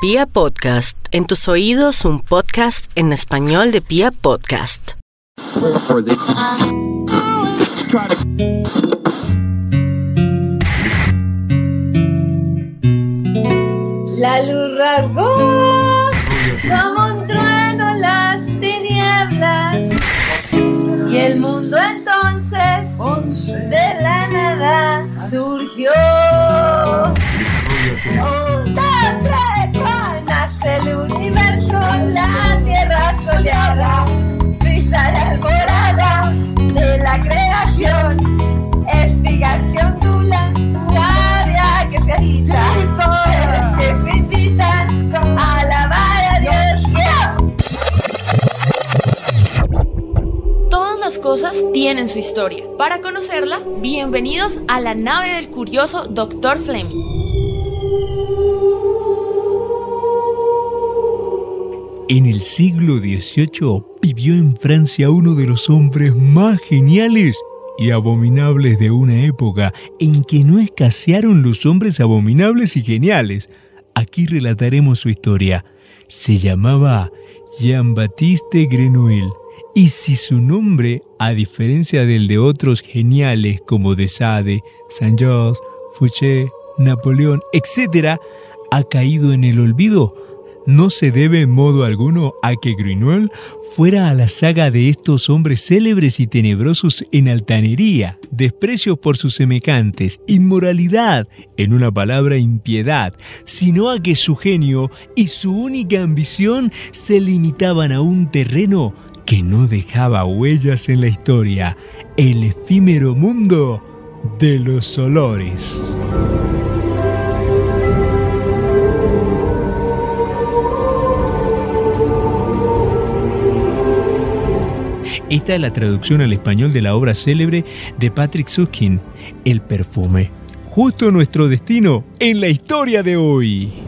Pia Podcast, en tus oídos un podcast en español de Pia Podcast. La luz rasgó como un trueno las tinieblas y el mundo entonces de la nada surgió. Tienen su historia. Para conocerla, bienvenidos a la nave del curioso Dr. Fleming. En el siglo XVIII vivió en Francia uno de los hombres más geniales y abominables de una época en que no escasearon los hombres abominables y geniales. Aquí relataremos su historia. Se llamaba Jean-Baptiste Grenouille. Y si su nombre, a diferencia del de otros geniales como de Sade, Saint-Georges, Fouché, Napoleón, etc., ha caído en el olvido, no se debe en modo alguno a que Grenouille fuera a la saga de estos hombres célebres y tenebrosos en altanería, desprecios por sus semejantes, inmoralidad, en una palabra impiedad, sino a que su genio y su única ambición se limitaban a un terreno que no dejaba huellas en la historia, el efímero mundo de los olores. Esta es la traducción al español de la obra célebre de Patrick Suskin, El perfume. Justo nuestro destino en la historia de hoy.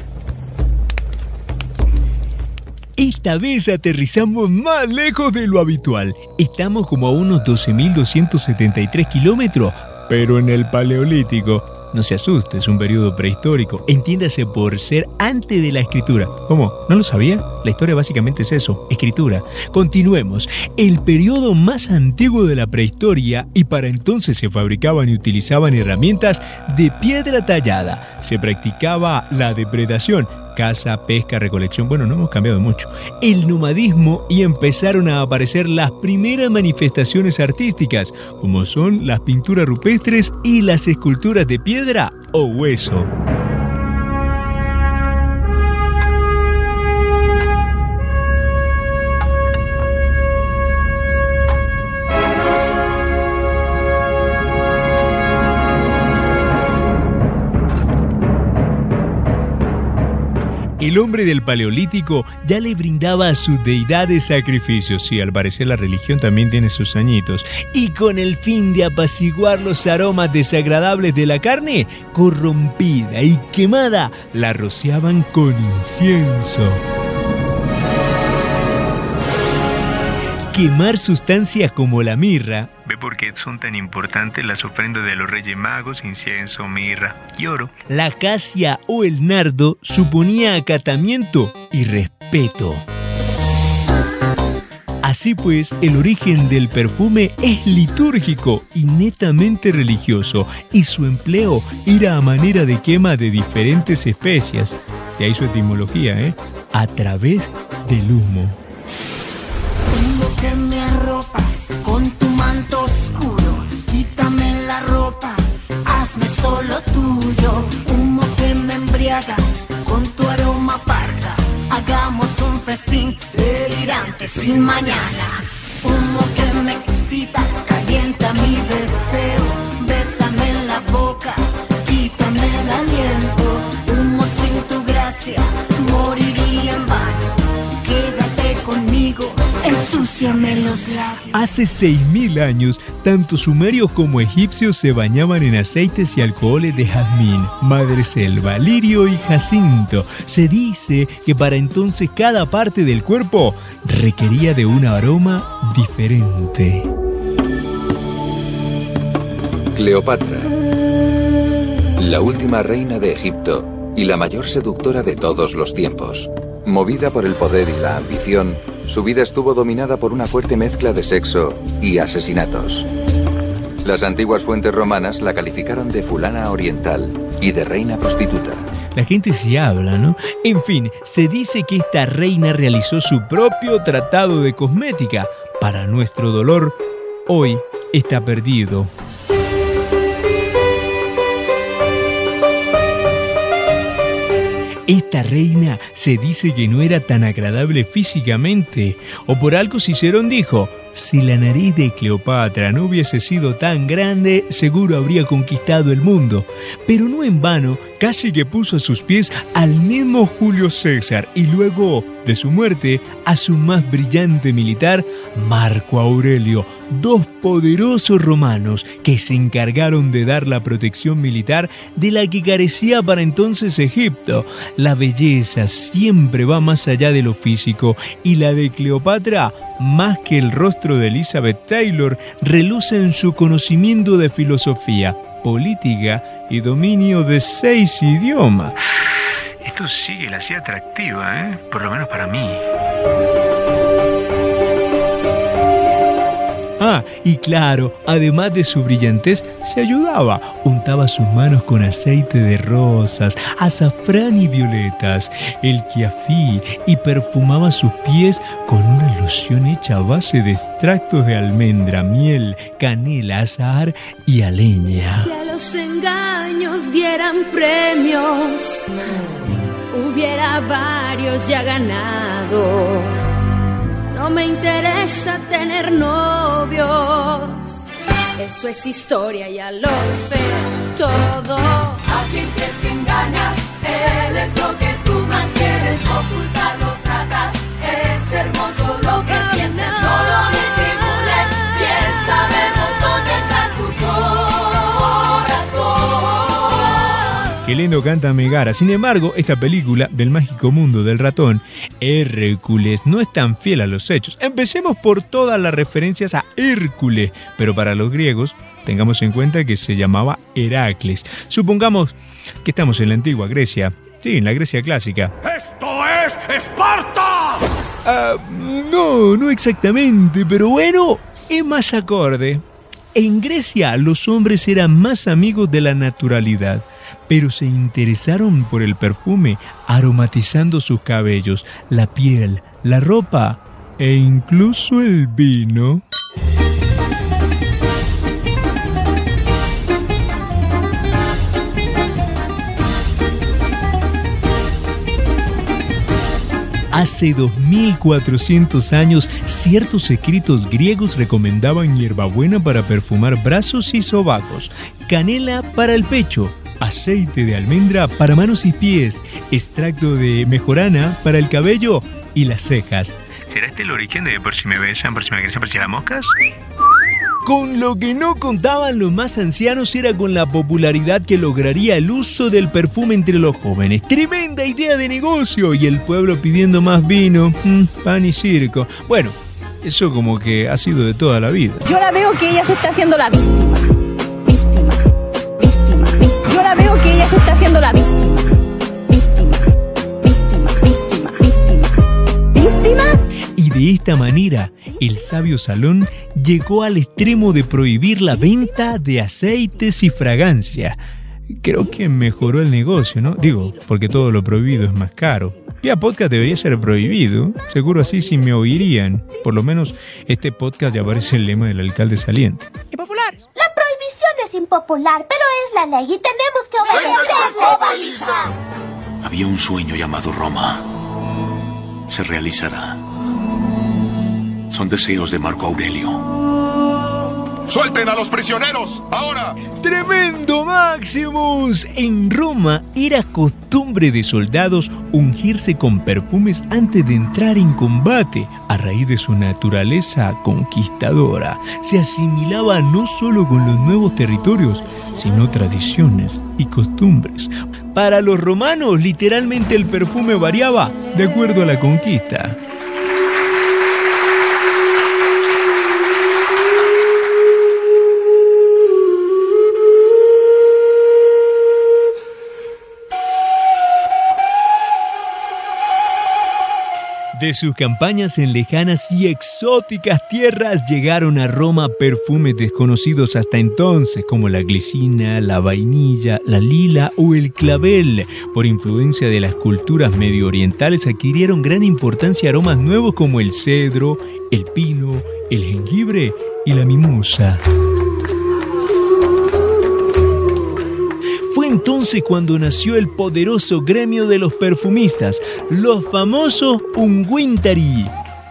Esta vez aterrizamos más lejos de lo habitual. Estamos como a unos 12.273 kilómetros, pero en el Paleolítico. No se asuste, es un periodo prehistórico. Entiéndase por ser antes de la escritura. ¿Cómo? ¿No lo sabía? La historia básicamente es eso, escritura. Continuemos. El periodo más antiguo de la prehistoria y para entonces se fabricaban y utilizaban herramientas de piedra tallada. Se practicaba la depredación, caza, pesca, recolección, bueno, no hemos cambiado mucho, el nomadismo y empezaron a aparecer las primeras manifestaciones artísticas, como son las pinturas rupestres y las esculturas de piedra o hueso. El hombre del Paleolítico ya le brindaba a sus deidades sacrificios, y al parecer la religión también tiene sus añitos, y con el fin de apaciguar los aromas desagradables de la carne, corrompida y quemada, la rociaban con incienso. Quemar sustancias como la mirra, ve por qué son tan importantes las ofrendas de los reyes magos, incienso, mirra y oro. La acacia o el nardo suponía acatamiento y respeto. Así pues, el origen del perfume es litúrgico y netamente religioso, y su empleo era a manera de quema de diferentes especias, de ahí su etimología, ¿eh? a través del humo. Humo hazme solo tuyo. Humo que me embriagas con tu aroma parda, hagamos un festín delirante sin mañana. Humo que me excitas, calienta mi deseo, Bésame los labios. Hace 6.000 años, tanto sumerios como egipcios se bañaban en aceites y alcoholes de jazmín, madreselva, lirio y jacinto. Se dice que para entonces cada parte del cuerpo requería de un aroma diferente. Cleopatra, la última reina de Egipto y la mayor seductora de todos los tiempos. Movida por el poder y la ambición, su vida estuvo dominada por una fuerte mezcla de sexo y asesinatos. Las antiguas fuentes romanas la calificaron de fulana oriental y de reina prostituta. La gente se habla, ¿no? En fin, se dice que esta reina realizó su propio tratado de cosmética. Para nuestro dolor, hoy está perdido. Esta reina se dice que no era tan agradable físicamente, o por algo Cicerón dijo, si la nariz de Cleopatra no hubiese sido tan grande, seguro habría conquistado el mundo. Pero no en vano, casi que puso a sus pies al mismo Julio César y luego, de su muerte, a su más brillante militar, Marco Aurelio, dos poderosos romanos que se encargaron de dar la protección militar de la que carecía para entonces Egipto. Belleza siempre va más allá de lo físico y la de Cleopatra, más que el rostro de Elizabeth Taylor, reluce en su conocimiento de filosofía, política y dominio de seis idiomas. Esto sí la hacía atractiva, ¿eh? Por lo menos para mí. Ah, y claro, además de su brillantez, se ayudaba. Untaba sus manos con aceite de rosas, azafrán y violetas, el kiafí y perfumaba sus pies con una loción hecha a base de extractos de almendra, miel, canela, azahar y aleña. Si a los engaños dieran premios, hubiera varios ya ganado. No me interesa tener novios. Eso es historia, ya lo sé todo. A quien crees que engañas, él es lo que tú más quieres. Ocultarlo Qué lindo canta Megara. Sin embargo, esta película del mágico mundo del ratón, Hércules, no es tan fiel a los hechos. Empecemos por todas las referencias a Hércules, pero para los griegos, tengamos en cuenta que se llamaba Heracles. Supongamos que estamos en la antigua Grecia. Sí, en la Grecia clásica. ¡Esto es Esparta! Ah, no, no exactamente, pero bueno, es más acorde. En Grecia los hombres eran más amigos de la naturalidad, pero se interesaron por el perfume, aromatizando sus cabellos, la piel, la ropa e incluso el vino. Hace 2400 años, ciertos escritos griegos recomendaban hierbabuena para perfumar brazos y sobacos, canela para el pecho, aceite de almendra para manos y pies, extracto de mejorana para el cabello y las cejas. ¿Será este el origen de por si me besan, por si me crecen, por si las moscas? Con lo que no contaban los más ancianos era con la popularidad que lograría el uso del perfume entre los jóvenes. Tremenda idea de negocio y el pueblo pidiendo más vino, mm, pan y circo. Bueno, eso como que ha sido de toda la vida. Yo la veo que ella se está haciendo la víctima. Víctima. Víctima. Víctima. Yo la veo que ella se está haciendo la víctima. Víctima. Víctima. Víctima. Víctima. Víctima. Y de esta manera, el sabio Salón llegó al extremo de prohibir la venta de aceites y fragancia. Creo que mejoró el negocio, ¿no? Digo, porque todo lo prohibido es más caro. Pia Podcast debería ser prohibido. Seguro así sí me oirían. Por lo menos este podcast ya parece el lema del alcalde saliente. Es impopular, pero es la ley y tenemos que obedecerla. Había un sueño llamado Roma. Se realizará. Son deseos de Marco Aurelio. ¡Suelten a los prisioneros! ¡Ahora! ¡Tremendo Maximus! En Roma era costumbre de soldados ungirse con perfumes antes de entrar en combate. A raíz de su naturaleza conquistadora, se asimilaba no solo con los nuevos territorios, sino tradiciones y costumbres. Para los romanos, literalmente el perfume variaba de acuerdo a la conquista. De sus campañas en lejanas y exóticas tierras llegaron a Roma perfumes desconocidos hasta entonces como la glicina, la vainilla, la lila o el clavel. Por influencia de las culturas medio orientales adquirieron gran importancia aromas nuevos como el cedro, el pino, el jengibre y la mimosa. Entonces cuando nació el poderoso gremio de los perfumistas, los famosos ungüentari,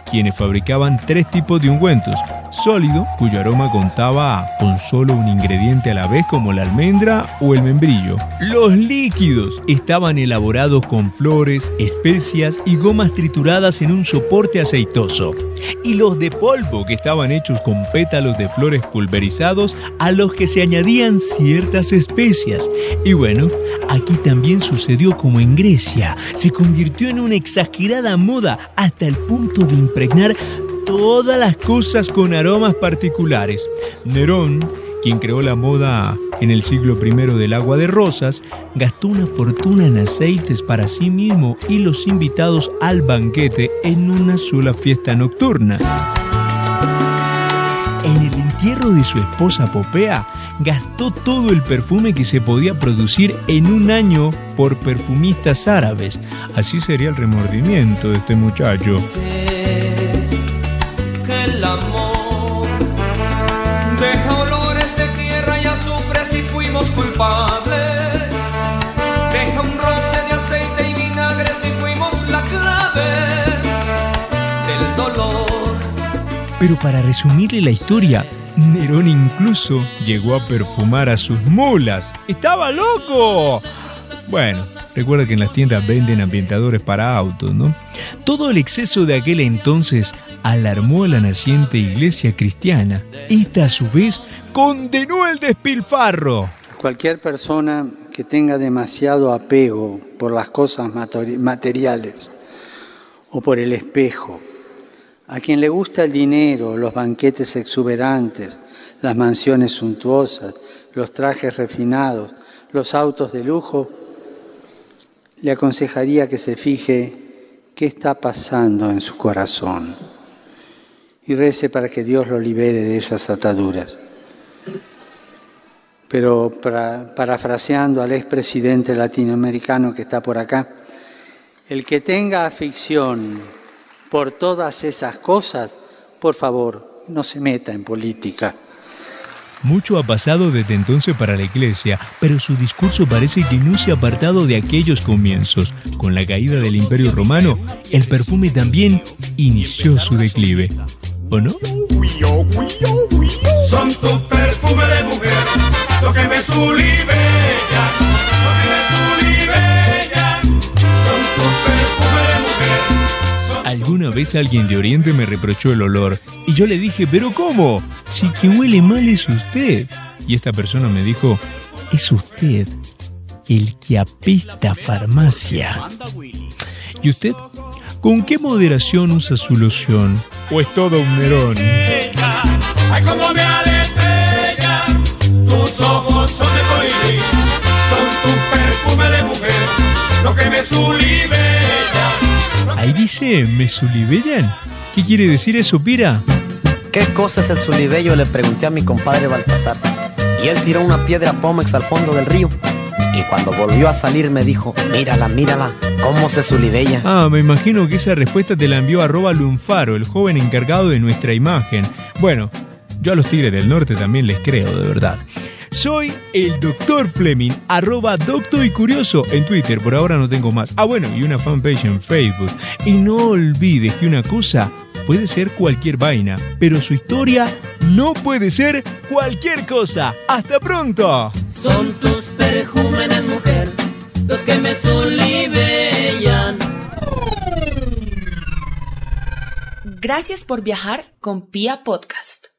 quienes fabricaban tres tipos de ungüentos. Sólido, cuyo aroma contaba con solo un ingrediente a la vez como la almendra o el membrillo. Los líquidos estaban elaborados con flores, especias y gomas trituradas en un soporte aceitoso. Y los de polvo que estaban hechos con pétalos de flores pulverizados a los que se añadían ciertas especias. Y bueno, aquí también sucedió como en Grecia. Se convirtió en una exagerada moda hasta el punto de impregnar todas las cosas con aromas particulares. Nerón, quien creó la moda en el siglo I del agua de rosas, gastó una fortuna en aceites para sí mismo y los invitados al banquete en una sola fiesta nocturna. En el entierro de su esposa Popea, gastó todo el perfume que se podía producir en un año por perfumistas árabes. Así sería el remordimiento de este muchacho. que deja olores de tierra y azufre si fuimos culpables. Deja un roce de aceite y vinagre si fuimos la clave del dolor. Pero para resumirle la historia, Nerón incluso llegó a perfumar a sus mulas. ¡Estaba loco! Bueno, recuerda que en las tiendas venden ambientadores para autos, ¿no? Todo el exceso de aquel entonces alarmó a la naciente iglesia cristiana. Esta a su vez condenó el despilfarro. Cualquier persona que tenga demasiado apego por las cosas materiales o por el espejo, a quien le gusta el dinero, los banquetes exuberantes, las mansiones suntuosas, los trajes refinados, los autos de lujo, le aconsejaría que se fije qué está pasando en su corazón y rece para que Dios lo libere de esas ataduras. Pero para- parafraseando al expresidente latinoamericano que está por acá, el que tenga afición por todas esas cosas, por favor, no se meta en política. Mucho ha pasado desde entonces para la iglesia, pero su discurso parece que no se ha apartado de aquellos comienzos. Con la caída del Imperio Romano, el perfume también inició su declive. ¿O no? Son tus perfumes de mujer, lo que vez alguien de Oriente me reprochó el olor y yo le dije, pero ¿cómo? Si quien huele mal es usted. Y esta persona me dijo, es usted el que apesta farmacia. ¿Y usted? ¿Con qué moderación usa su loción? ¿O es todo un Nerón? Como me tus ojos son de son tus perfumes de lo que me. Ahí dice, ¿me sulibellan? ¿Qué quiere decir eso, Pira? ¿Qué cosa es el sulibello? Le pregunté a mi compadre Baltasar. Y él tiró una piedra pómex al fondo del río. Y cuando volvió a salir me dijo, mírala, mírala, cómo se sulibella. Ah, me imagino que esa respuesta te la envió arroba Lunfaro, el joven encargado de nuestra imagen. Bueno, yo a los Tigres del Norte también les creo, de verdad. Soy el Dr. Fleming, arroba docto y curioso en Twitter, por ahora no tengo más. Ah, bueno, y una fanpage en Facebook. Y no olvides que una cosa puede ser cualquier vaina, pero su historia no puede ser cualquier cosa. ¡Hasta pronto! Son tus perjúmenes, mujer, los que me solibellan. Gracias por viajar con Pia Podcast.